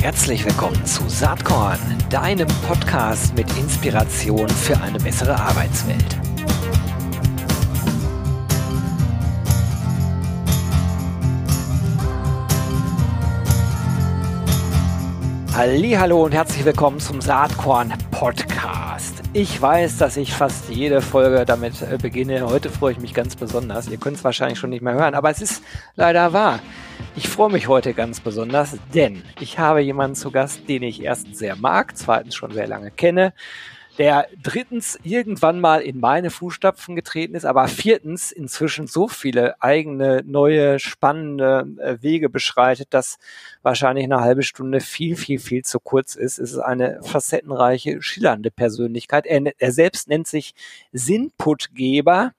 Herzlich willkommen zu Saatkorn, deinem Podcast mit Inspiration für eine bessere Arbeitswelt. Hallo und herzlich willkommen zum Saatkorn Podcast. Ich weiß, dass ich fast jede Folge damit äh, beginne. Heute freue ich mich ganz besonders. Ihr könnt es wahrscheinlich schon nicht mehr hören, aber es ist leider wahr. Ich freue mich heute ganz besonders, denn ich habe jemanden zu Gast, den ich erstens sehr mag, zweitens schon sehr lange kenne der drittens irgendwann mal in meine Fußstapfen getreten ist, aber viertens inzwischen so viele eigene, neue, spannende äh, Wege beschreitet, dass wahrscheinlich eine halbe Stunde viel, viel, viel zu kurz ist. Es ist eine facettenreiche, schillernde Persönlichkeit. Er, er selbst nennt sich Sinnputgeber.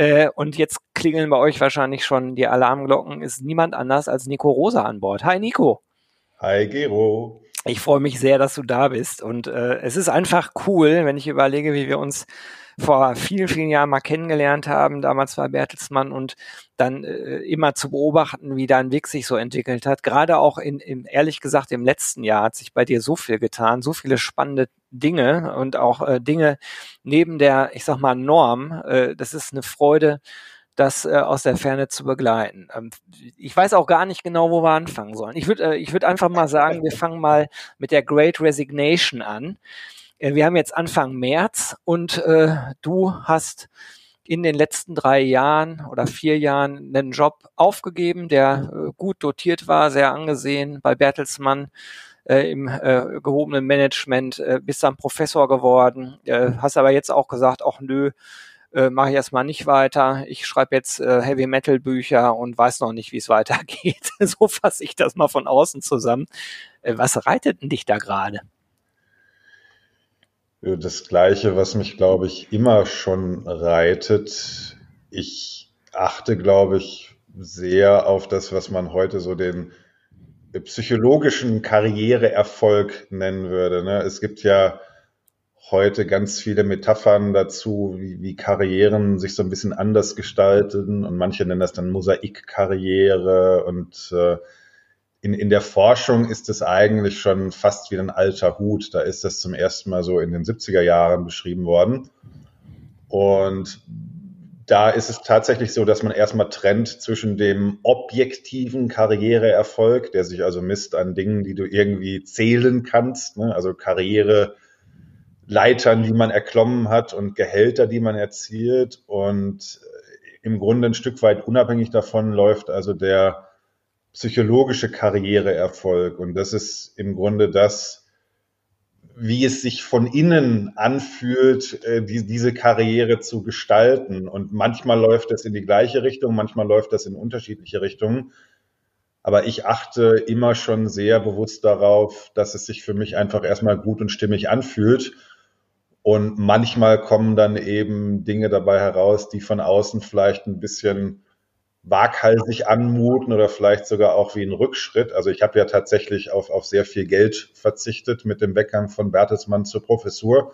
Äh, und jetzt klingeln bei euch wahrscheinlich schon die Alarmglocken. Ist niemand anders als Nico Rosa an Bord. Hi Nico. Hi Gero. Ich freue mich sehr, dass du da bist. Und äh, es ist einfach cool, wenn ich überlege, wie wir uns vor vielen, vielen Jahren mal kennengelernt haben. Damals war Bertelsmann und dann äh, immer zu beobachten, wie dein Weg sich so entwickelt hat. Gerade auch in, in, ehrlich gesagt, im letzten Jahr hat sich bei dir so viel getan, so viele spannende Dinge und auch äh, Dinge neben der, ich sag mal, Norm. Äh, das ist eine Freude, das äh, aus der Ferne zu begleiten. Ähm, ich weiß auch gar nicht genau, wo wir anfangen sollen. Ich würde äh, ich würd einfach mal sagen, wir fangen mal mit der Great Resignation an. Äh, wir haben jetzt Anfang März und äh, du hast in den letzten drei Jahren oder vier Jahren einen Job aufgegeben, der äh, gut dotiert war, sehr angesehen bei Bertelsmann äh, im äh, gehobenen Management, äh, bist dann Professor geworden, äh, hast aber jetzt auch gesagt, auch nö, äh, mache ich erstmal nicht weiter. Ich schreibe jetzt äh, Heavy Metal Bücher und weiß noch nicht, wie es weitergeht. so fasse ich das mal von außen zusammen. Äh, was reitet denn dich da gerade? Das Gleiche, was mich, glaube ich, immer schon reitet. Ich achte, glaube ich, sehr auf das, was man heute so den psychologischen Karriereerfolg nennen würde. Ne? Es gibt ja heute ganz viele Metaphern dazu, wie, wie Karrieren sich so ein bisschen anders gestalten und manche nennen das dann Mosaikkarriere und äh, in, in der Forschung ist es eigentlich schon fast wie ein alter Hut. Da ist das zum ersten Mal so in den 70er Jahren beschrieben worden. Und da ist es tatsächlich so, dass man erstmal trennt zwischen dem objektiven Karriereerfolg, der sich also misst an Dingen, die du irgendwie zählen kannst, ne? also Karriere Leitern, die man erklommen hat und Gehälter, die man erzielt. Und äh, im Grunde ein Stück weit unabhängig davon läuft also der psychologische Karriereerfolg. Und das ist im Grunde das, wie es sich von innen anfühlt, äh, die, diese Karriere zu gestalten. Und manchmal läuft das in die gleiche Richtung, manchmal läuft das in unterschiedliche Richtungen. Aber ich achte immer schon sehr bewusst darauf, dass es sich für mich einfach erstmal gut und stimmig anfühlt und manchmal kommen dann eben Dinge dabei heraus, die von außen vielleicht ein bisschen waghalsig anmuten oder vielleicht sogar auch wie ein Rückschritt. Also ich habe ja tatsächlich auf, auf sehr viel Geld verzichtet mit dem Weggang von Bertelsmann zur Professur.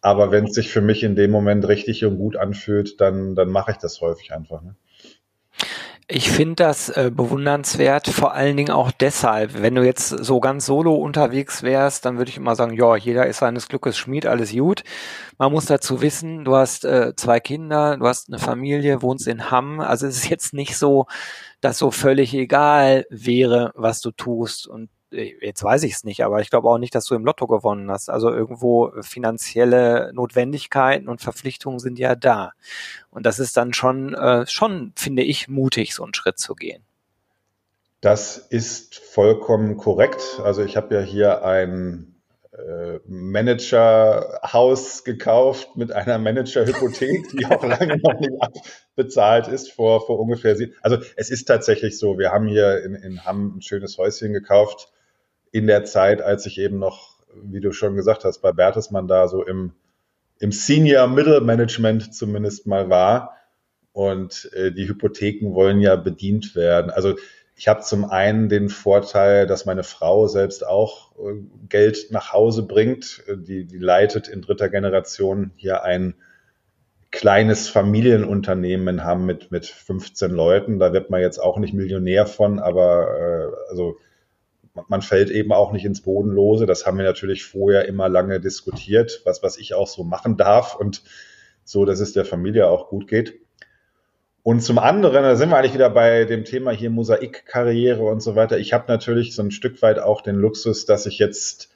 Aber wenn es sich für mich in dem Moment richtig und gut anfühlt, dann, dann mache ich das häufig einfach. Ne? Ich finde das äh, bewundernswert, vor allen Dingen auch deshalb, wenn du jetzt so ganz solo unterwegs wärst, dann würde ich immer sagen, ja, jeder ist seines Glückes Schmied, alles gut. Man muss dazu wissen, du hast äh, zwei Kinder, du hast eine Familie, wohnst in Hamm, also es ist jetzt nicht so, dass so völlig egal wäre, was du tust. Und jetzt weiß ich es nicht, aber ich glaube auch nicht, dass du im Lotto gewonnen hast. Also irgendwo finanzielle Notwendigkeiten und Verpflichtungen sind ja da. Und das ist dann schon, äh, schon, finde ich, mutig, so einen Schritt zu gehen. Das ist vollkommen korrekt. Also ich habe ja hier ein äh, Managerhaus gekauft mit einer Managerhypothek, die auch lange noch nicht bezahlt ist vor, vor ungefähr. Also es ist tatsächlich so, wir haben hier in, in Hamm ein schönes Häuschen gekauft in der Zeit, als ich eben noch, wie du schon gesagt hast, bei Bertelsmann da so im, im Senior Middle Management zumindest mal war. Und äh, die Hypotheken wollen ja bedient werden. Also ich habe zum einen den Vorteil, dass meine Frau selbst auch äh, Geld nach Hause bringt. Die, die leitet in dritter Generation hier ein kleines Familienunternehmen haben mit, mit 15 Leuten. Da wird man jetzt auch nicht Millionär von, aber äh, also man fällt eben auch nicht ins Bodenlose. Das haben wir natürlich vorher immer lange diskutiert, was, was ich auch so machen darf und so, dass es der Familie auch gut geht. Und zum anderen, da sind wir eigentlich wieder bei dem Thema hier Mosaikkarriere und so weiter. Ich habe natürlich so ein Stück weit auch den Luxus, dass ich jetzt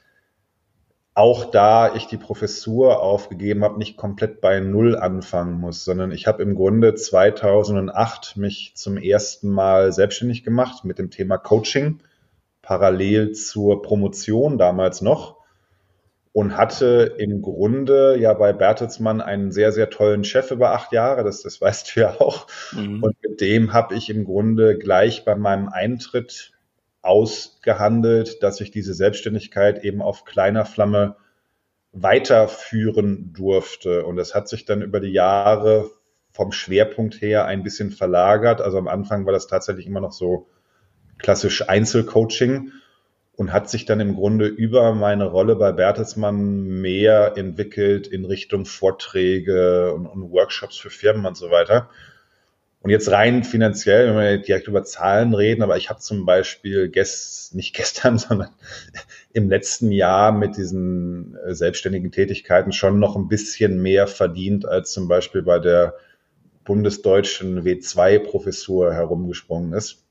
auch da ich die Professur aufgegeben habe, nicht komplett bei Null anfangen muss, sondern ich habe im Grunde 2008 mich zum ersten Mal selbstständig gemacht mit dem Thema Coaching, parallel zur Promotion damals noch und hatte im Grunde ja bei Bertelsmann einen sehr, sehr tollen Chef über acht Jahre, das, das weißt du ja auch. Mhm. Und mit dem habe ich im Grunde gleich bei meinem Eintritt ausgehandelt, dass ich diese Selbstständigkeit eben auf kleiner Flamme weiterführen durfte. Und es hat sich dann über die Jahre vom Schwerpunkt her ein bisschen verlagert. Also am Anfang war das tatsächlich immer noch so klassisch Einzelcoaching und hat sich dann im Grunde über meine Rolle bei Bertelsmann mehr entwickelt in Richtung Vorträge und, und Workshops für Firmen und so weiter. Und jetzt rein finanziell, wenn wir direkt über Zahlen reden, aber ich habe zum Beispiel gest, nicht gestern, sondern im letzten Jahr mit diesen äh, selbstständigen Tätigkeiten schon noch ein bisschen mehr verdient als zum Beispiel bei der bundesdeutschen W2-Professur herumgesprungen ist.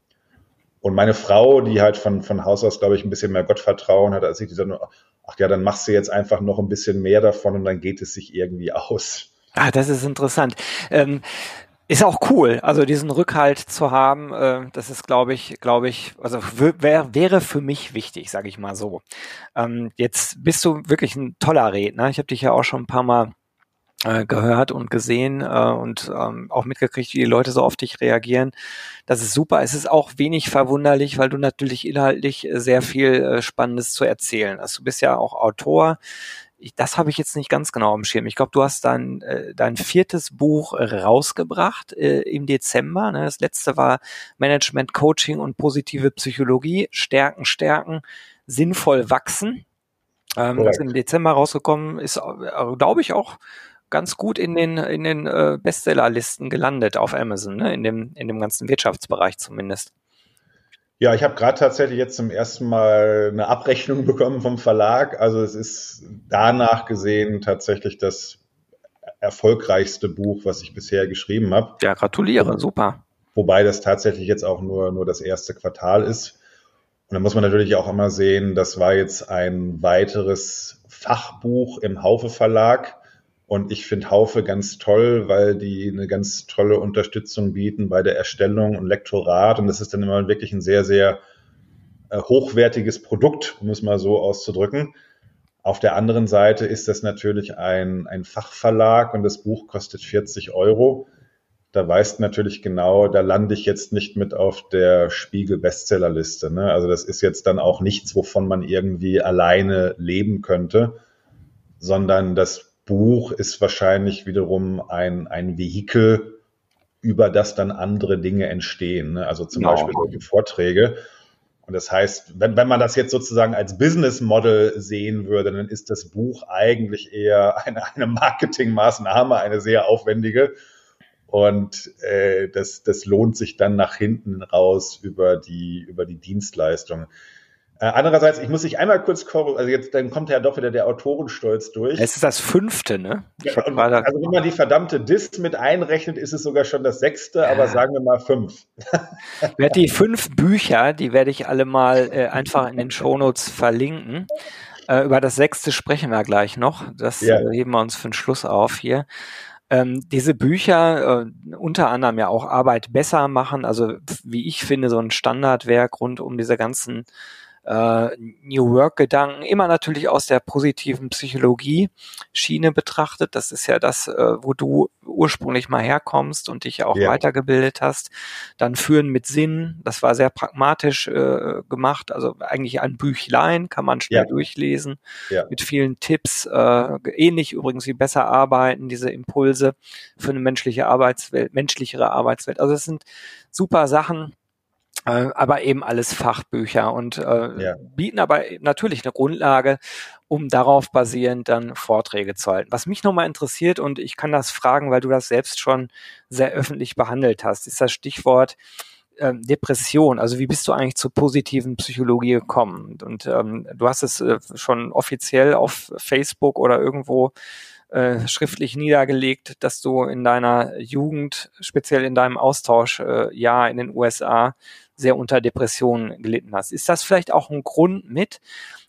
Und meine Frau, die halt von, von Haus aus, glaube ich, ein bisschen mehr Gottvertrauen hat, als ich die dann, ach ja, dann machst du jetzt einfach noch ein bisschen mehr davon und dann geht es sich irgendwie aus. Ah, das ist interessant. Ähm, ist auch cool, also diesen Rückhalt zu haben, äh, das ist, glaube ich, glaube ich, also wär, wäre für mich wichtig, sage ich mal so. Ähm, jetzt bist du wirklich ein toller Redner. Ich habe dich ja auch schon ein paar Mal gehört und gesehen äh, und ähm, auch mitgekriegt, wie die Leute so auf dich reagieren. Das ist super. Es ist auch wenig verwunderlich, weil du natürlich inhaltlich sehr viel äh, Spannendes zu erzählen hast. Du bist ja auch Autor. Ich, das habe ich jetzt nicht ganz genau am Schirm. Ich glaube, du hast dein, äh, dein viertes Buch rausgebracht äh, im Dezember. Ne? Das letzte war Management, Coaching und positive Psychologie. Stärken, stärken, sinnvoll wachsen. Ähm, das ist im Dezember rausgekommen ist, äh, glaube ich, auch ganz gut in den, in den äh, Bestsellerlisten gelandet auf Amazon, ne? in, dem, in dem ganzen Wirtschaftsbereich zumindest. Ja, ich habe gerade tatsächlich jetzt zum ersten Mal eine Abrechnung bekommen vom Verlag. Also es ist danach gesehen tatsächlich das erfolgreichste Buch, was ich bisher geschrieben habe. Ja, gratuliere, super. Wobei das tatsächlich jetzt auch nur, nur das erste Quartal ist. Und da muss man natürlich auch immer sehen, das war jetzt ein weiteres Fachbuch im Haufe Verlag und ich finde Haufe ganz toll, weil die eine ganz tolle Unterstützung bieten bei der Erstellung und Lektorat. Und das ist dann immer wirklich ein sehr, sehr äh, hochwertiges Produkt, um es mal so auszudrücken. Auf der anderen Seite ist das natürlich ein, ein Fachverlag und das Buch kostet 40 Euro. Da weißt natürlich genau, da lande ich jetzt nicht mit auf der Spiegel Bestsellerliste. Ne? Also das ist jetzt dann auch nichts, wovon man irgendwie alleine leben könnte, sondern das Buch ist wahrscheinlich wiederum ein, ein Vehikel, über das dann andere Dinge entstehen. Ne? Also zum genau. Beispiel solche Vorträge. Und das heißt, wenn, wenn man das jetzt sozusagen als Business Model sehen würde, dann ist das Buch eigentlich eher eine, eine Marketingmaßnahme, eine sehr aufwendige. Und äh, das, das lohnt sich dann nach hinten raus über die, über die Dienstleistung. Äh, andererseits, ich muss dich einmal kurz korrigieren, also jetzt dann kommt ja doch wieder der Autorenstolz durch. Es ist das fünfte, ne? Ja, also wenn man die verdammte Dis mit einrechnet, ist es sogar schon das sechste, ja. aber sagen wir mal fünf. Ich werde die fünf Bücher, die werde ich alle mal äh, einfach in den Shownotes verlinken. Äh, über das sechste sprechen wir gleich noch. Das ja. äh, heben wir uns für den Schluss auf hier. Ähm, diese Bücher, äh, unter anderem ja auch Arbeit besser machen, also wie ich finde, so ein Standardwerk rund um diese ganzen äh, New Work-Gedanken, immer natürlich aus der positiven Psychologie-Schiene betrachtet. Das ist ja das, äh, wo du ursprünglich mal herkommst und dich auch ja. weitergebildet hast. Dann Führen mit Sinn, das war sehr pragmatisch äh, gemacht, also eigentlich ein Büchlein, kann man schnell ja. durchlesen, ja. mit vielen Tipps, äh, ähnlich übrigens wie besser arbeiten, diese Impulse für eine menschliche Arbeitswelt, menschlichere Arbeitswelt. Also es sind super Sachen, äh, aber eben alles Fachbücher und äh, ja. bieten aber natürlich eine Grundlage, um darauf basierend dann Vorträge zu halten. Was mich nochmal interessiert, und ich kann das fragen, weil du das selbst schon sehr öffentlich behandelt hast, ist das Stichwort äh, Depression. Also wie bist du eigentlich zur positiven Psychologie gekommen? Und ähm, du hast es äh, schon offiziell auf Facebook oder irgendwo äh, schriftlich niedergelegt, dass du in deiner Jugend, speziell in deinem Austauschjahr äh, in den USA, sehr unter Depressionen gelitten hast. Ist das vielleicht auch ein Grund mit,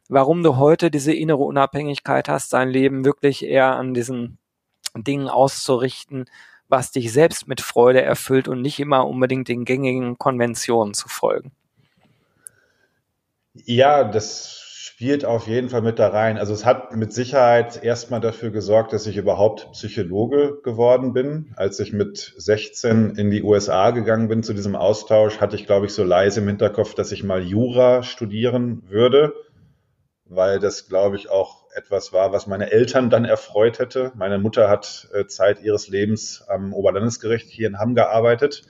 warum du heute diese innere Unabhängigkeit hast, dein Leben wirklich eher an diesen Dingen auszurichten, was dich selbst mit Freude erfüllt und nicht immer unbedingt den gängigen Konventionen zu folgen? Ja, das spielt auf jeden Fall mit da rein. Also es hat mit Sicherheit erstmal dafür gesorgt, dass ich überhaupt Psychologe geworden bin. Als ich mit 16 in die USA gegangen bin zu diesem Austausch, hatte ich, glaube ich, so leise im Hinterkopf, dass ich mal Jura studieren würde, weil das, glaube ich, auch etwas war, was meine Eltern dann erfreut hätte. Meine Mutter hat äh, Zeit ihres Lebens am Oberlandesgericht hier in Hamm gearbeitet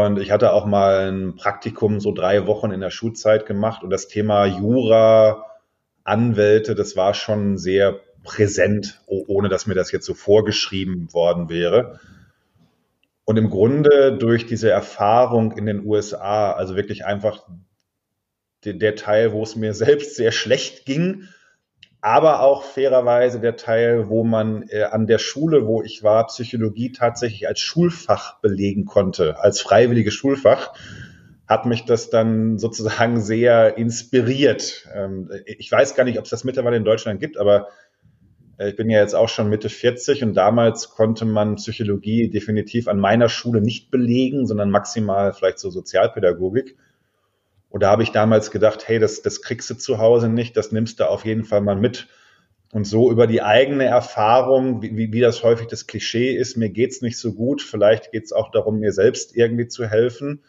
und ich hatte auch mal ein Praktikum, so drei Wochen in der Schulzeit gemacht. Und das Thema Jura, Anwälte, das war schon sehr präsent, ohne dass mir das jetzt so vorgeschrieben worden wäre. Und im Grunde durch diese Erfahrung in den USA, also wirklich einfach der, Teil, wo es mir selbst sehr schlecht ging, aber auch fairerweise der Teil, wo man äh, an der Schule, wo ich war, Psychologie tatsächlich als Schulfach belegen konnte, als freiwilliges Schulfach, hat mich das dann sozusagen sehr inspiriert. Ähm, ich weiß gar nicht, ob es das mittlerweile in Deutschland gibt, aber äh, ich bin ja jetzt auch schon Mitte 40 und damals konnte man Psychologie definitiv an meiner Schule nicht belegen, sondern maximal vielleicht so Sozialpädagogik. Und da habe ich damals gedacht, hey, das, das kriegst du zu Hause nicht, das nimmst du auf jeden Fall mal mit. Und so über die eigene Erfahrung, wie, wie das häufig das Klischee ist, mir geht's nicht so gut, vielleicht geht's auch darum, mir selbst irgendwie zu helfen,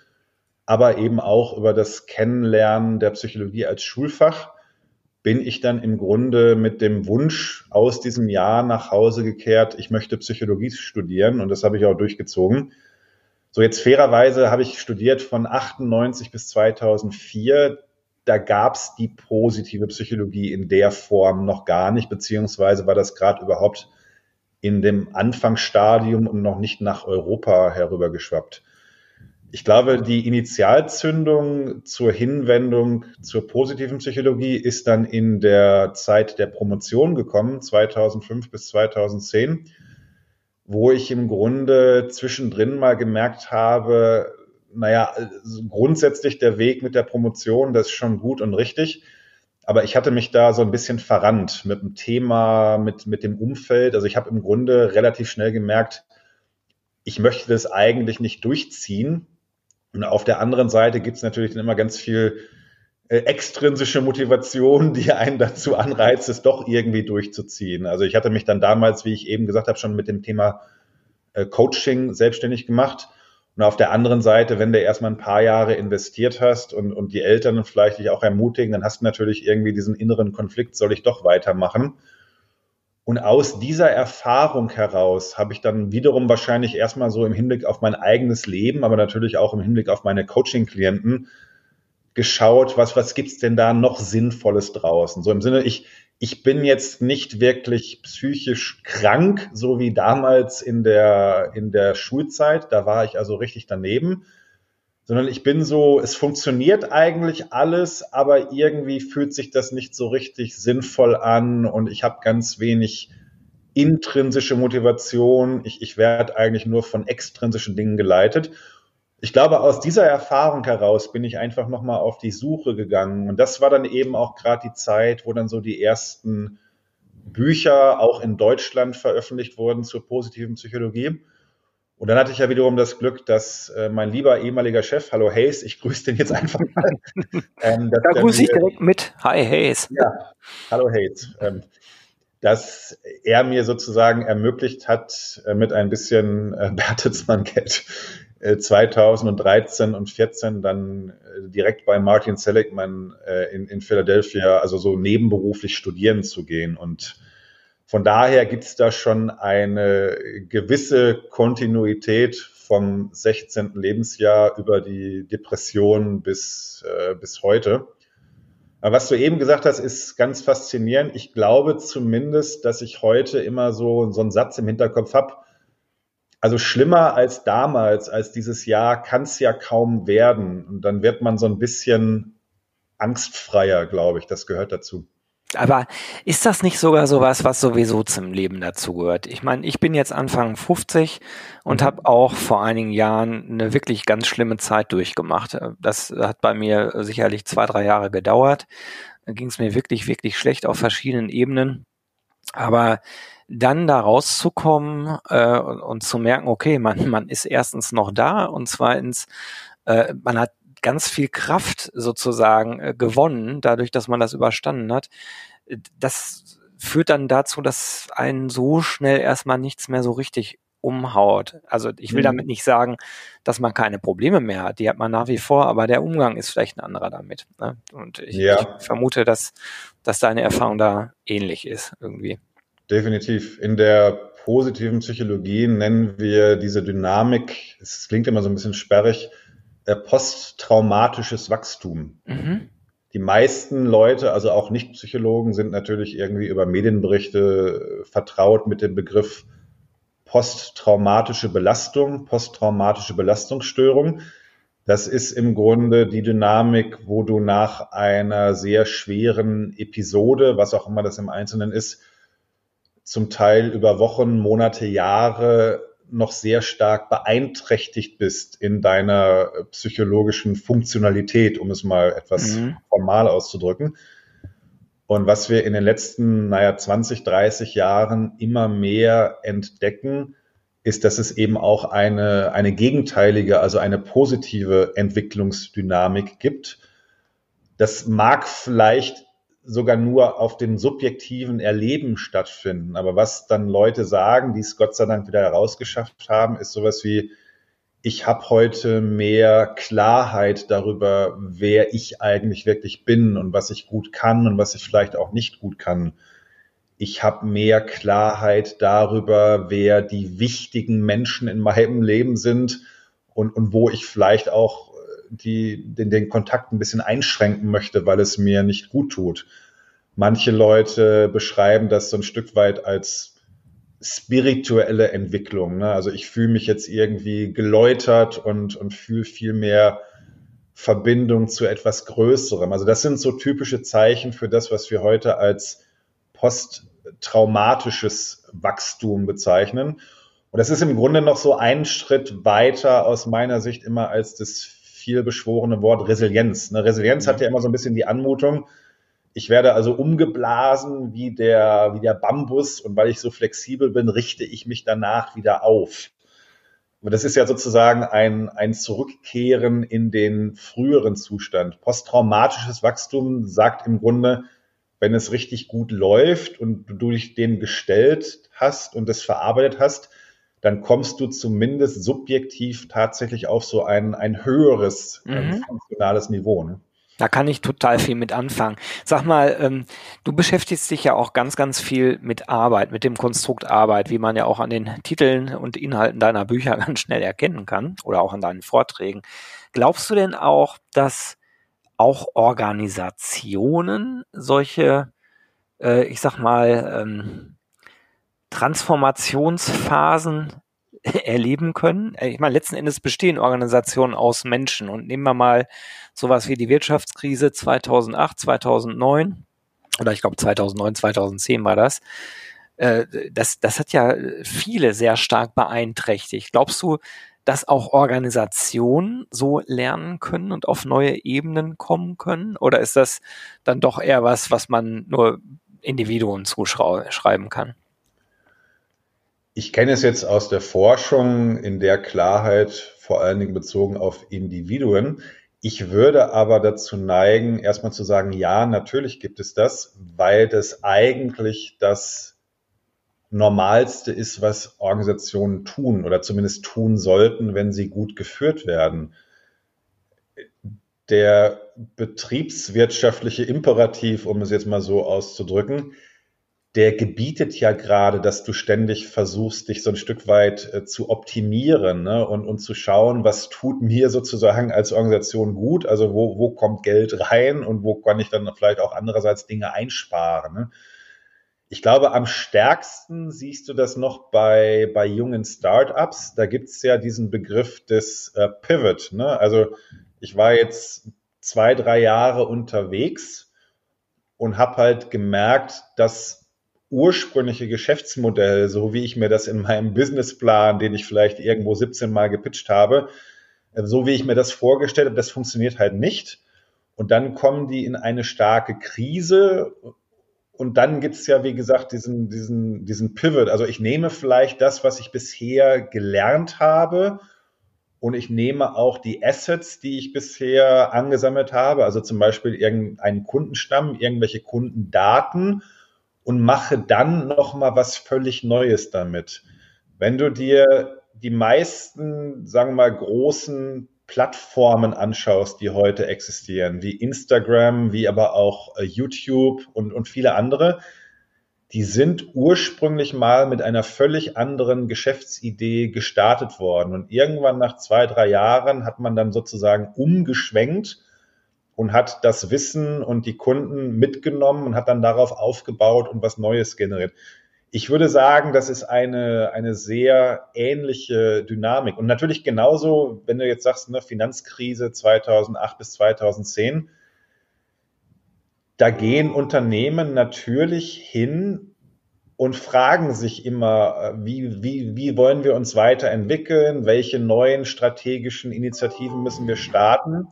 aber eben auch über das Kennenlernen der Psychologie als Schulfach bin ich dann im Grunde mit dem Wunsch aus diesem Jahr nach Hause gekehrt, ich möchte Psychologie studieren und das habe ich auch durchgezogen. So jetzt fairerweise habe ich studiert von 98 bis 2004. Da gab es die positive Psychologie in der Form noch gar nicht, beziehungsweise war das gerade überhaupt in dem Anfangsstadium und noch nicht nach Europa herübergeschwappt. Ich glaube, die Initialzündung zur Hinwendung zur positiven Psychologie ist dann in der Zeit der Promotion gekommen, 2005 bis 2010 wo ich im Grunde zwischendrin mal gemerkt habe, naja, grundsätzlich der Weg mit der Promotion, das ist schon gut und richtig. Aber ich hatte mich da so ein bisschen verrannt mit dem Thema, mit, mit dem Umfeld. Also ich habe im Grunde relativ schnell gemerkt, ich möchte das eigentlich nicht durchziehen. Und auf der anderen Seite gibt es natürlich dann immer ganz viel extrinsische Motivation, die einen dazu anreizt, es doch irgendwie durchzuziehen. Also ich hatte mich dann damals, wie ich eben gesagt habe, schon mit dem Thema äh, Coaching selbstständig gemacht. Und auf der anderen Seite, wenn du erstmal ein paar Jahre investiert hast und, und die Eltern vielleicht dich auch ermutigen, dann hast du natürlich irgendwie diesen inneren Konflikt, soll ich doch weitermachen? Und aus dieser Erfahrung heraus habe ich dann wiederum wahrscheinlich erstmal so im Hinblick auf mein eigenes Leben, aber natürlich auch im Hinblick auf meine Coaching-Klienten geschaut, was, was gibt's denn da noch Sinnvolles draußen? So im Sinne, ich, ich bin jetzt nicht wirklich psychisch krank, so wie damals in der, in der Schulzeit. Da war ich also richtig daneben. Sondern ich bin so, es funktioniert eigentlich alles, aber irgendwie fühlt sich das nicht so richtig sinnvoll an und ich habe ganz wenig intrinsische Motivation. Ich, ich werde eigentlich nur von extrinsischen Dingen geleitet ich glaube, aus dieser Erfahrung heraus bin ich einfach nochmal auf die Suche gegangen. Und das war dann eben auch gerade die Zeit, wo dann so die ersten Bücher auch in Deutschland veröffentlicht wurden zur positiven Psychologie. Und dann hatte ich ja wiederum das Glück, dass äh, mein lieber ehemaliger Chef, hallo Hayes, ich grüße den jetzt einfach mal. Ähm, da grüße ich direkt mit. Hi Hayes. Ja, hallo Hayes. Ähm, dass er mir sozusagen ermöglicht hat, äh, mit ein bisschen äh, Bertelsmann-Geld 2013 äh, und 14 dann äh, direkt bei Martin Seligman äh, in, in Philadelphia, also so nebenberuflich studieren zu gehen. Und von daher gibt es da schon eine gewisse Kontinuität vom 16. Lebensjahr über die Depression bis, bis heute. Aber was du eben gesagt hast, ist ganz faszinierend. Ich glaube zumindest, dass ich heute immer so, so einen Satz im Hinterkopf habe. Also schlimmer als damals, als dieses Jahr, kann es ja kaum werden. Und dann wird man so ein bisschen angstfreier, glaube ich. Das gehört dazu. Aber ist das nicht sogar sowas, was sowieso zum Leben dazugehört? Ich meine, ich bin jetzt Anfang 50 und mhm. habe auch vor einigen Jahren eine wirklich ganz schlimme Zeit durchgemacht. Das hat bei mir sicherlich zwei, drei Jahre gedauert. Da ging es mir wirklich, wirklich schlecht auf verschiedenen Ebenen. Aber dann da rauszukommen äh, und, und, zu merken, okay, man, man ist erstens noch da und zweitens, äh, man hat ganz viel Kraft sozusagen äh, gewonnen, dadurch, dass man das überstanden hat. Das führt dann dazu, dass einen so schnell erstmal nichts mehr so richtig umhaut. Also ich will mhm. damit nicht sagen, dass man keine Probleme mehr hat. Die hat man nach wie vor, aber der Umgang ist vielleicht ein anderer damit. Ne? Und ich, ja. ich vermute, dass, dass deine Erfahrung da ähnlich ist irgendwie. Definitiv. In der positiven Psychologie nennen wir diese Dynamik, es klingt immer so ein bisschen sperrig, äh, posttraumatisches Wachstum. Mhm. Die meisten Leute, also auch Nicht-Psychologen, sind natürlich irgendwie über Medienberichte äh, vertraut mit dem Begriff posttraumatische Belastung, posttraumatische Belastungsstörung. Das ist im Grunde die Dynamik, wo du nach einer sehr schweren Episode, was auch immer das im Einzelnen ist, zum Teil über Wochen, Monate, Jahre noch sehr stark beeinträchtigt bist in deiner äh, psychologischen Funktionalität, um es mal etwas mhm. formal auszudrücken. Und was wir in den letzten, naja, 20, 30 Jahren immer mehr entdecken, ist, dass es eben auch eine, eine gegenteilige, also eine positive Entwicklungsdynamik gibt. Das mag vielleicht sogar nur auf dem subjektiven Erleben stattfinden. Aber was dann Leute sagen, die es Gott sei Dank wieder herausgeschafft haben, ist sowas wie, ich habe heute mehr Klarheit darüber, wer ich eigentlich wirklich bin und was ich gut kann und was ich vielleicht auch nicht gut kann. Ich habe mehr Klarheit darüber, wer die wichtigen Menschen in meinem Leben sind und, und wo ich vielleicht auch die, den, den Kontakt ein bisschen einschränken möchte, weil es mir nicht gut tut. Manche Leute beschreiben das so ein Stück weit als spirituelle Entwicklung. Ne? Also ich fühle mich jetzt irgendwie geläutert und, und fühle viel mehr Verbindung zu etwas Größerem. Also das sind so typische Zeichen für das, was wir heute als posttraumatisches Wachstum bezeichnen. Und das ist im Grunde noch so ein Schritt weiter aus meiner Sicht immer als das viel beschworene Wort Resilienz. Ne? Resilienz hat ja immer so ein bisschen die Anmutung, ich werde also umgeblasen wie der, wie der Bambus und weil ich so flexibel bin, richte ich mich danach wieder auf. Und das ist ja sozusagen ein, ein Zurückkehren in den früheren Zustand. Posttraumatisches Wachstum sagt im Grunde, wenn es richtig gut läuft und du dich dem gestellt hast und es verarbeitet hast, dann kommst du zumindest subjektiv tatsächlich auf so ein, ein höheres mhm. funktionales Niveau. Ne? Da kann ich total viel mit anfangen. Sag mal, ähm, du beschäftigst dich ja auch ganz, ganz viel mit Arbeit, mit dem Konstrukt Arbeit, wie man ja auch an den Titeln und Inhalten deiner Bücher ganz schnell erkennen kann oder auch an deinen Vorträgen. Glaubst du denn auch, dass auch Organisationen solche, äh, ich sag mal, ähm, Transformationsphasen erleben können. Äh, ich meine, letzten Endes bestehen Organisationen aus Menschen und nehmen wir mal sowas wie die Wirtschaftskrise 2008, 2009 oder ich glaube 2009, 2010 war das. Äh, das, das hat ja viele sehr stark beeinträchtigt. Glaubst du, dass auch Organisationen so lernen können und auf neue Ebenen kommen können? Oder ist das dann doch eher was, was man nur Individuen zuschreiben kann? Ich kenne es jetzt aus der Forschung in der Klarheit, vor allen Dingen bezogen auf Individuen. Ich würde aber dazu neigen, erstmal zu sagen, ja, natürlich gibt es das, weil das eigentlich das Normalste ist, was Organisationen tun oder zumindest tun sollten, wenn sie gut geführt werden. Der betriebswirtschaftliche Imperativ, um es jetzt mal so auszudrücken, der gebietet ja gerade, dass du ständig versuchst, dich so ein Stück weit äh, zu optimieren ne? und, und zu schauen, was tut mir sozusagen als Organisation gut, also wo, wo kommt Geld rein und wo kann ich dann vielleicht auch andererseits Dinge einsparen. Ne? Ich glaube, am stärksten siehst du das noch bei, bei jungen Startups. Da gibt es ja diesen Begriff des äh, Pivot. Ne? Also ich war jetzt zwei, drei Jahre unterwegs und habe halt gemerkt, dass ursprüngliche Geschäftsmodell, so wie ich mir das in meinem Businessplan, den ich vielleicht irgendwo 17 Mal gepitcht habe, äh, so wie ich mir das vorgestellt habe, das funktioniert halt nicht. Und dann kommen die in eine starke Krise. Und dann gibt es ja, wie gesagt, diesen, diesen, diesen Pivot. Also ich nehme vielleicht das, was ich bisher gelernt habe, und ich nehme auch die Assets, die ich bisher angesammelt habe, also zum Beispiel irgendeinen Kundenstamm, irgendwelche Kundendaten und mache dann noch mal was völlig Neues damit. Wenn du dir die meisten, sagen wir mal, großen Plattformen anschaust, die heute existieren, wie Instagram, wie aber auch äh, YouTube und, und viele andere, die sind ursprünglich mal mit einer völlig anderen Geschäftsidee gestartet worden. Und irgendwann nach zwei, drei Jahren hat man dann sozusagen umgeschwenkt und hat das Wissen und die Kunden mitgenommen und hat dann darauf aufgebaut und was Neues generiert. Ich würde sagen, das ist eine, eine sehr ähnliche Dynamik. Und natürlich genauso, wenn du jetzt sagst, ne, Finanzkrise 2008 bis 2010, da gehen Unternehmen natürlich hin und fragen sich immer, wie, wie, wie wollen wir uns weiterentwickeln? Welche neuen strategischen Initiativen müssen wir starten?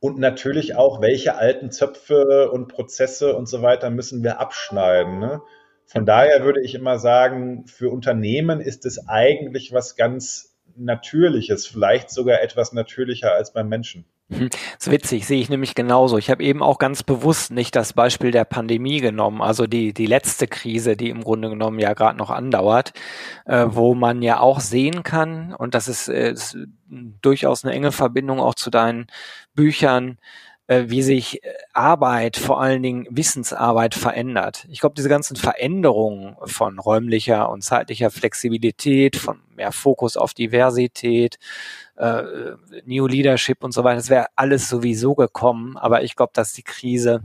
Und natürlich auch, welche alten Zöpfe und Prozesse und so weiter müssen wir abschneiden. Ne? Von daher würde ich immer sagen, für Unternehmen ist es eigentlich was ganz Natürliches, vielleicht sogar etwas natürlicher als beim Menschen. Das ist witzig, sehe ich nämlich genauso. Ich habe eben auch ganz bewusst nicht das Beispiel der Pandemie genommen, also die, die letzte Krise, die im Grunde genommen ja gerade noch andauert, äh, wo man ja auch sehen kann, und das ist, äh, ist durchaus eine enge Verbindung auch zu deinen Büchern, wie sich äh, Arbeit, vor allen Dingen Wissensarbeit verändert. Ich glaube, diese ganzen Veränderungen von räumlicher und zeitlicher Flexibilität, von mehr Fokus auf Diversität, äh, New Leadership und so weiter, das wäre alles sowieso gekommen. Aber ich glaube, dass die Krise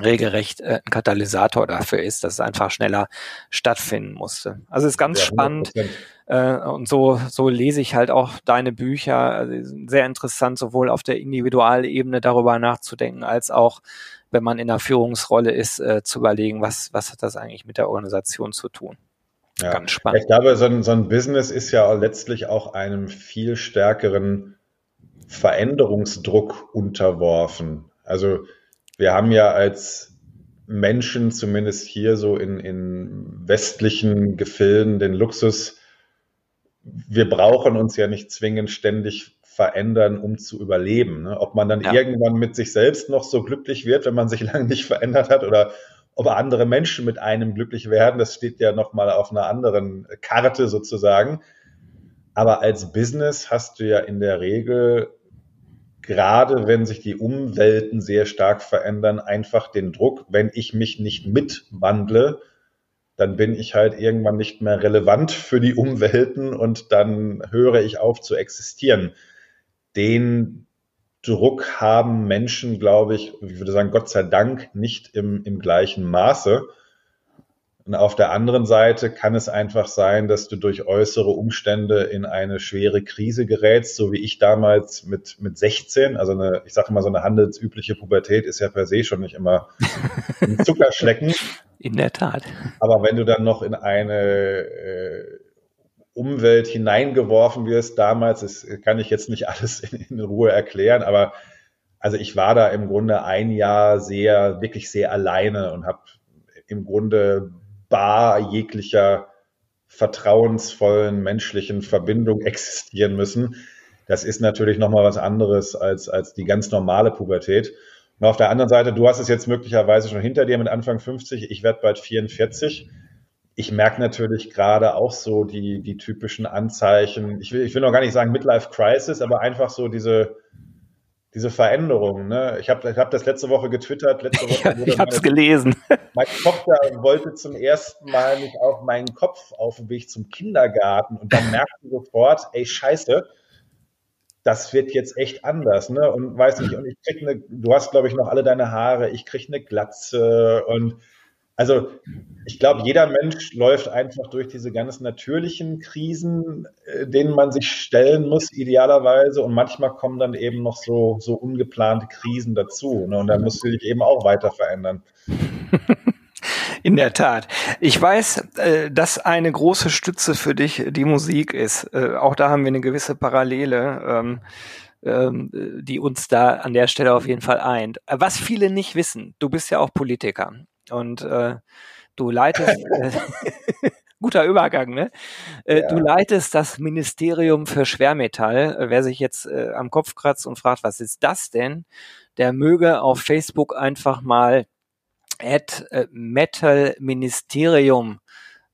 regelrecht äh, ein Katalysator dafür ist, dass es einfach schneller stattfinden musste. Also ist ganz ja, spannend äh, und so so lese ich halt auch deine Bücher. Also sehr interessant, sowohl auf der Individualebene darüber nachzudenken, als auch wenn man in der Führungsrolle ist, äh, zu überlegen, was was hat das eigentlich mit der Organisation zu tun. Ja. Ganz spannend. Ich glaube, so ein, so ein Business ist ja letztlich auch einem viel stärkeren Veränderungsdruck unterworfen. Also wir haben ja als Menschen, zumindest hier so in, in westlichen Gefilden, den Luxus, wir brauchen uns ja nicht zwingend ständig verändern, um zu überleben. Ne? Ob man dann ja. irgendwann mit sich selbst noch so glücklich wird, wenn man sich lange nicht verändert hat, oder ob andere Menschen mit einem glücklich werden, das steht ja nochmal auf einer anderen Karte sozusagen. Aber als Business hast du ja in der Regel gerade wenn sich die Umwelten sehr stark verändern, einfach den Druck, wenn ich mich nicht mitwandle, dann bin ich halt irgendwann nicht mehr relevant für die Umwelten und dann höre ich auf zu existieren. Den Druck haben Menschen, glaube ich, ich würde sagen, Gott sei Dank nicht im, im gleichen Maße. Und auf der anderen Seite kann es einfach sein, dass du durch äußere Umstände in eine schwere Krise gerätst, so wie ich damals mit, mit 16. Also eine, ich sage mal, so eine handelsübliche Pubertät ist ja per se schon nicht immer ein Zuckerschlecken. In der Tat. Aber wenn du dann noch in eine äh, Umwelt hineingeworfen wirst, damals, das kann ich jetzt nicht alles in, in Ruhe erklären, aber also ich war da im Grunde ein Jahr sehr, wirklich sehr alleine und habe im Grunde bar jeglicher vertrauensvollen menschlichen Verbindung existieren müssen. Das ist natürlich nochmal was anderes als, als die ganz normale Pubertät. Und auf der anderen Seite, du hast es jetzt möglicherweise schon hinter dir mit Anfang 50, ich werde bald 44. Ich merke natürlich gerade auch so die, die typischen Anzeichen. Ich will, ich will noch gar nicht sagen Midlife Crisis, aber einfach so diese, diese Veränderung. Ne? Ich habe ich hab das letzte Woche getwittert. Letzte Woche ja, ich habe es gelesen. Meine Tochter wollte zum ersten Mal nicht auf meinen Kopf auf dem Weg zum Kindergarten und dann merkte sofort, ey Scheiße, das wird jetzt echt anders, ne? Und weiß nicht, und ich krieg eine, du hast, glaube ich, noch alle deine Haare, ich krieg eine Glatze und also ich glaube, jeder Mensch läuft einfach durch diese ganz natürlichen Krisen, äh, denen man sich stellen muss, idealerweise. Und manchmal kommen dann eben noch so, so ungeplante Krisen dazu. Ne? Und dann musst du dich eben auch weiter verändern. In der Tat. Ich weiß, äh, dass eine große Stütze für dich die Musik ist. Äh, auch da haben wir eine gewisse Parallele, ähm, ähm, die uns da an der Stelle auf jeden Fall eint. Was viele nicht wissen, du bist ja auch Politiker. Und äh, du leitest, äh, guter Übergang, ne? Äh, ja. Du leitest das Ministerium für Schwermetall. Äh, wer sich jetzt äh, am Kopf kratzt und fragt, was ist das denn, der möge auf Facebook einfach mal at äh, Metal Ministerium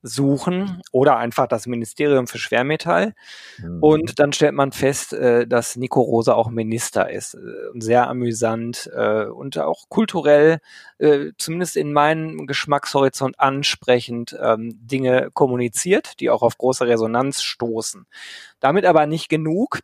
suchen oder einfach das Ministerium für Schwermetall. Mhm. Und dann stellt man fest, äh, dass Nico Rosa auch Minister ist. Äh, sehr amüsant äh, und auch kulturell, zumindest in meinem Geschmackshorizont ansprechend, ähm, Dinge kommuniziert, die auch auf große Resonanz stoßen. Damit aber nicht genug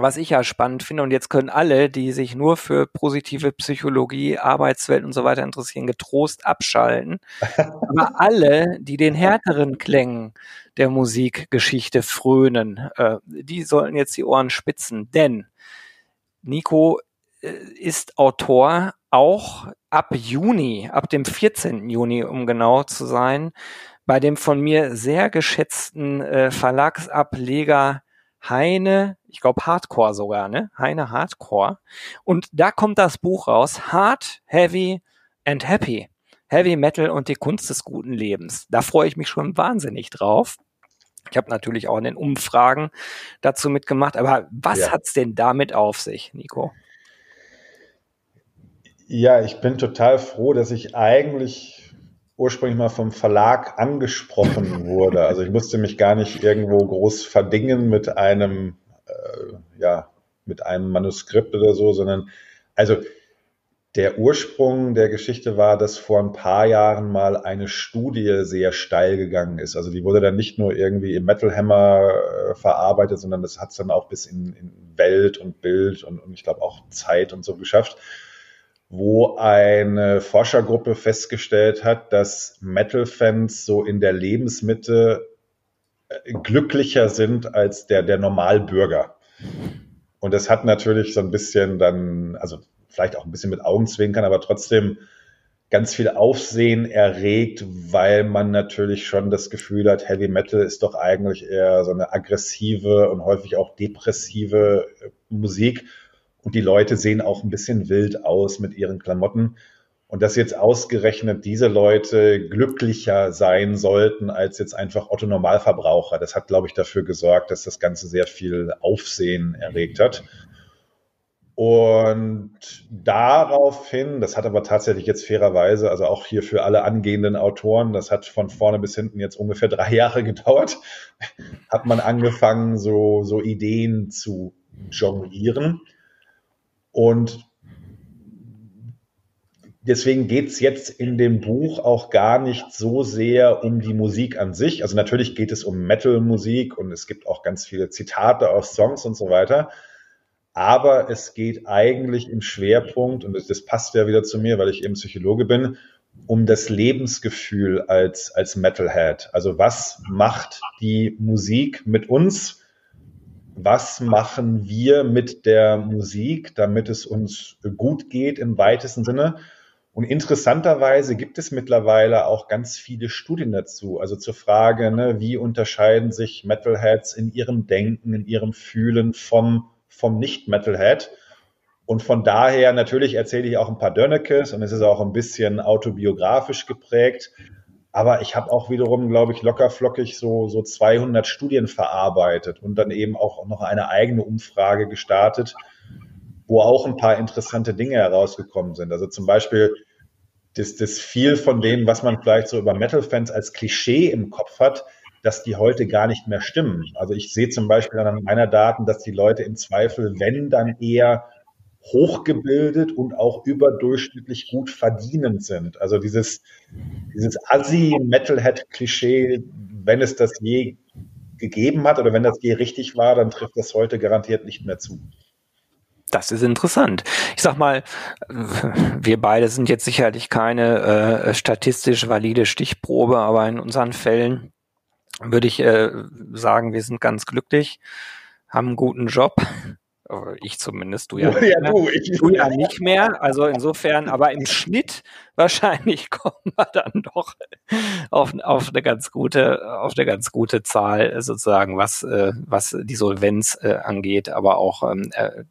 was ich ja spannend finde, und jetzt können alle, die sich nur für positive Psychologie, Arbeitswelt und so weiter interessieren, getrost abschalten. Aber alle, die den härteren Klängen der Musikgeschichte frönen, äh, die sollten jetzt die Ohren spitzen, denn Nico äh, ist Autor auch ab Juni, ab dem 14. Juni, um genau zu sein, bei dem von mir sehr geschätzten äh, Verlagsableger Heine, ich glaube Hardcore sogar, ne? Heine Hardcore. Und da kommt das Buch raus, Hard, Heavy and Happy. Heavy Metal und die Kunst des guten Lebens. Da freue ich mich schon wahnsinnig drauf. Ich habe natürlich auch in den Umfragen dazu mitgemacht. Aber was ja. hat's denn damit auf sich, Nico? Ja, ich bin total froh, dass ich eigentlich ursprünglich mal vom Verlag angesprochen wurde. Also ich musste mich gar nicht irgendwo groß verdingen mit einem, äh, ja, mit einem Manuskript oder so, sondern also der Ursprung der Geschichte war, dass vor ein paar Jahren mal eine Studie sehr steil gegangen ist. Also die wurde dann nicht nur irgendwie im Metal Hammer äh, verarbeitet, sondern das hat es dann auch bis in, in Welt und Bild und, und ich glaube auch Zeit und so geschafft wo eine Forschergruppe festgestellt hat, dass Metal-Fans so in der Lebensmitte glücklicher sind als der, der Normalbürger. Und das hat natürlich so ein bisschen dann, also vielleicht auch ein bisschen mit Augenzwinkern, aber trotzdem ganz viel Aufsehen erregt, weil man natürlich schon das Gefühl hat, Heavy Metal ist doch eigentlich eher so eine aggressive und häufig auch depressive äh, Musik und die Leute sehen auch ein bisschen wild aus mit ihren Klamotten. Und dass jetzt ausgerechnet diese Leute glücklicher sein sollten als jetzt einfach Otto Normalverbraucher, das hat, glaube ich, dafür gesorgt, dass das Ganze sehr viel Aufsehen erregt hat. Und daraufhin, das hat aber tatsächlich jetzt fairerweise, also auch hier für alle angehenden Autoren, das hat von vorne bis hinten jetzt ungefähr drei Jahre gedauert, hat man angefangen, so, so Ideen zu jonglieren. Und deswegen geht es jetzt in dem Buch auch gar nicht so sehr um die Musik an sich. Also natürlich geht es um Metal-Musik und es gibt auch ganz viele Zitate aus Songs und so weiter. Aber es geht eigentlich im Schwerpunkt, und das, das passt ja wieder zu mir, weil ich eben Psychologe bin, um das Lebensgefühl als, als Metalhead. Also was macht die Musik mit uns? was machen wir mit der Musik, damit es uns gut geht im weitesten Sinne. Und interessanterweise gibt es mittlerweile auch ganz viele Studien dazu. Also zur Frage, ne, wie unterscheiden sich Metalheads in ihrem Denken, in ihrem Fühlen vom, vom Nicht-Metalhead. Und von daher natürlich erzähle ich auch ein paar Dönnekes und es ist auch ein bisschen autobiografisch geprägt. Aber ich habe auch wiederum, glaube ich, lockerflockig so, so 200 Studien verarbeitet und dann eben auch noch eine eigene Umfrage gestartet, wo auch ein paar interessante Dinge herausgekommen sind. Also zum Beispiel das, das viel von dem, was man vielleicht so über Metal-Fans als Klischee im Kopf hat, dass die heute gar nicht mehr stimmen. Also ich sehe zum Beispiel an meiner Daten, dass die Leute im Zweifel, wenn dann eher hochgebildet und auch überdurchschnittlich gut verdienend sind. Also dieses, dieses Assi-Metalhead-Klischee, wenn es das je gegeben hat oder wenn das je richtig war, dann trifft das heute garantiert nicht mehr zu. Das ist interessant. Ich sag mal, wir beide sind jetzt sicherlich keine äh, statistisch valide Stichprobe, aber in unseren Fällen würde ich äh, sagen, wir sind ganz glücklich, haben einen guten Job, ich zumindest, du ja, nicht ja, mehr. Du, ich, du ja nicht mehr. Also insofern, aber im Schnitt wahrscheinlich kommen wir dann doch auf, auf eine ganz gute, auf eine ganz gute Zahl sozusagen, was, äh, was die Solvenz äh, angeht, aber auch ähm, äh,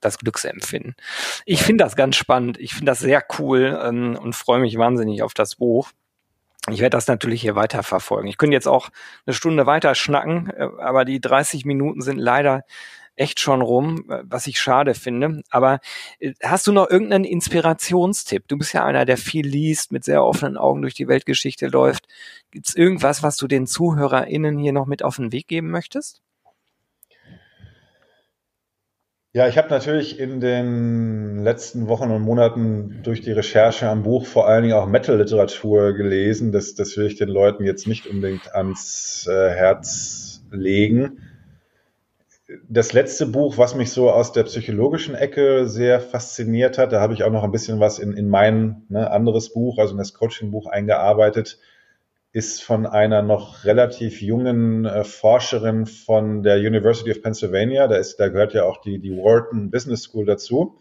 das Glücksempfinden. Ich finde das ganz spannend. Ich finde das sehr cool ähm, und freue mich wahnsinnig auf das Buch. Ich werde das natürlich hier weiter verfolgen. Ich könnte jetzt auch eine Stunde weiter schnacken, äh, aber die 30 Minuten sind leider echt schon rum, was ich schade finde. Aber äh, hast du noch irgendeinen Inspirationstipp? Du bist ja einer, der viel liest, mit sehr offenen Augen durch die Weltgeschichte läuft. Gibt es irgendwas, was du den ZuhörerInnen hier noch mit auf den Weg geben möchtest? Ja, ich habe natürlich in den letzten Wochen und Monaten durch die Recherche am Buch vor allen Dingen auch Metal-Literatur gelesen. Das, das will ich den Leuten jetzt nicht unbedingt ans äh, Herz legen das letzte Buch, was mich so aus der psychologischen Ecke sehr fasziniert hat, da habe ich auch noch ein bisschen was in, in mein ne, anderes Buch, also in das Coaching-Buch eingearbeitet, ist von einer noch relativ jungen äh, Forscherin von der University of Pennsylvania. Da, ist, da gehört ja auch die, die Wharton Business School dazu.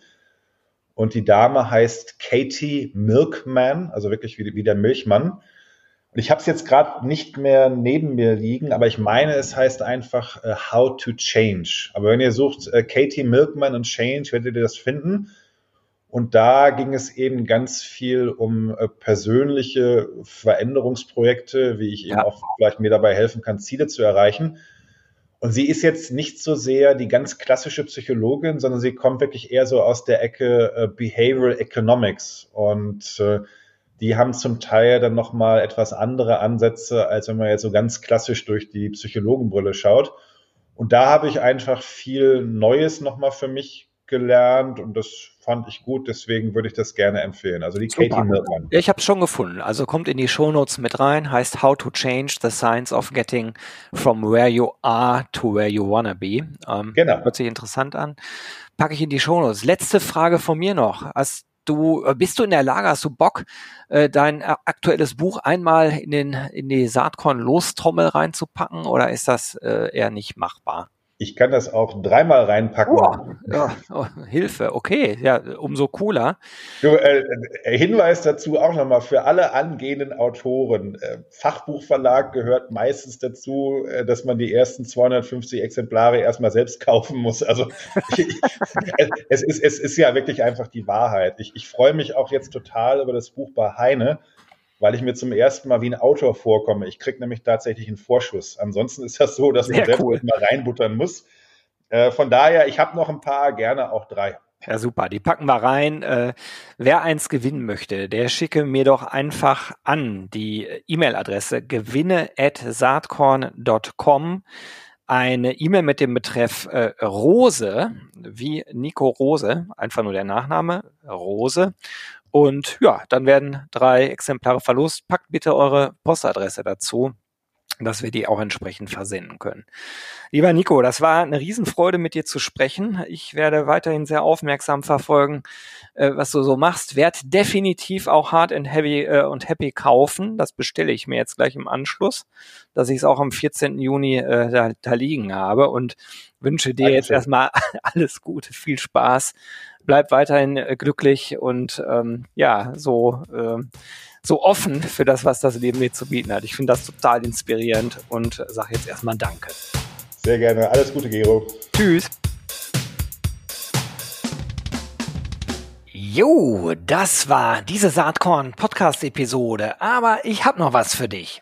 Und die Dame heißt Katie Milkman, also wirklich wie, wie der Milchmann. Und ich habe es jetzt gerade nicht mehr neben mir liegen, aber ich meine, es heißt einfach uh, How to Change. Aber wenn ihr sucht uh, Katie Milkman und Change, werdet ihr das finden. Und da ging es eben ganz viel um uh, persönliche Veränderungsprojekte, wie ich ja. eben auch vielleicht mir dabei helfen kann, Ziele zu erreichen. Und sie ist jetzt nicht so sehr die ganz klassische Psychologin, sondern sie kommt wirklich eher so aus der Ecke Behavioral Economics. Und die haben zum Teil dann nochmal etwas andere Ansätze, als wenn man jetzt so ganz klassisch durch die Psychologenbrille schaut. Und da habe ich einfach viel Neues nochmal für mich gelernt und das fand ich gut, deswegen würde ich das gerne empfehlen. Also die. Katie Milkman. Ja, ich habe es schon gefunden. Also kommt in die Shownotes mit rein, heißt How to Change the Science of Getting from Where You Are to Where You Wanna Be. Ähm, genau. Hört sich interessant an. Packe ich in die Shownotes. Letzte Frage von mir noch. Hast du, äh, bist du in der Lage, hast du Bock, äh, dein aktuelles Buch einmal in, den, in die Saatkorn-Lostrommel reinzupacken oder ist das äh, eher nicht machbar? Ich kann das auch dreimal reinpacken. Oh, ja, oh, Hilfe, okay, ja, umso cooler. Du, äh, äh Hinweis dazu auch nochmal für alle angehenden Autoren. Äh, Fachbuchverlag gehört meistens dazu, äh, dass man die ersten 250 Exemplare erstmal selbst kaufen muss. Also es, ist, es ist ja wirklich einfach die Wahrheit. Ich, ich freue mich auch jetzt total über das Buch bei Heine weil ich mir zum ersten Mal wie ein Autor vorkomme. Ich kriege nämlich tatsächlich einen Vorschuss. Ansonsten ist das so, dass Sehr man selbst cool. mal reinbuttern muss. Äh, von daher, ich habe noch ein paar, gerne auch drei. Ja, super. Die packen wir rein. Äh, wer eins gewinnen möchte, der schicke mir doch einfach an die E-Mail-Adresse gewinne at saatkorn.com eine E-Mail mit dem Betreff äh, Rose, wie Nico Rose, einfach nur der Nachname, Rose. Und ja, dann werden drei Exemplare verlost. Packt bitte eure Postadresse dazu, dass wir die auch entsprechend versenden können. Lieber Nico, das war eine Riesenfreude, mit dir zu sprechen. Ich werde weiterhin sehr aufmerksam verfolgen, äh, was du so machst. Werd definitiv auch Hard and Heavy äh, und Happy kaufen. Das bestelle ich mir jetzt gleich im Anschluss, dass ich es auch am 14. Juni äh, da, da liegen habe und wünsche dir Dankeschön. jetzt erstmal alles Gute, viel Spaß bleib weiterhin äh, glücklich und ähm, ja, so, äh, so offen für das, was das Leben dir zu bieten hat. Ich finde das total inspirierend und sage jetzt erstmal Danke. Sehr gerne. Alles Gute, Gero. Tschüss. Jo, das war diese Saatkorn-Podcast-Episode, aber ich habe noch was für dich.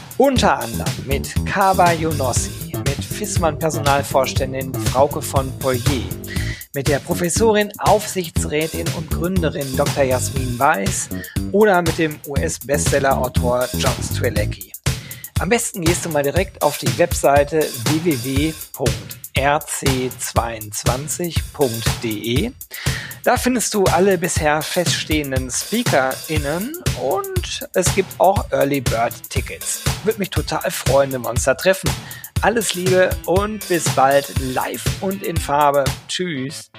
Unter anderem mit Kaba Yonossi, mit Fissmann Personalvorständin Frauke von Poyer, mit der Professorin, Aufsichtsrätin und Gründerin Dr. Jasmin Weiß oder mit dem US-Bestseller-Autor John Strelecki. Am besten gehst du mal direkt auf die Webseite www.rc22.de. Da findest du alle bisher feststehenden SpeakerInnen und es gibt auch Early Bird Tickets. Würde mich total freuen, wenn wir uns da treffen. Alles Liebe und bis bald live und in Farbe. Tschüss.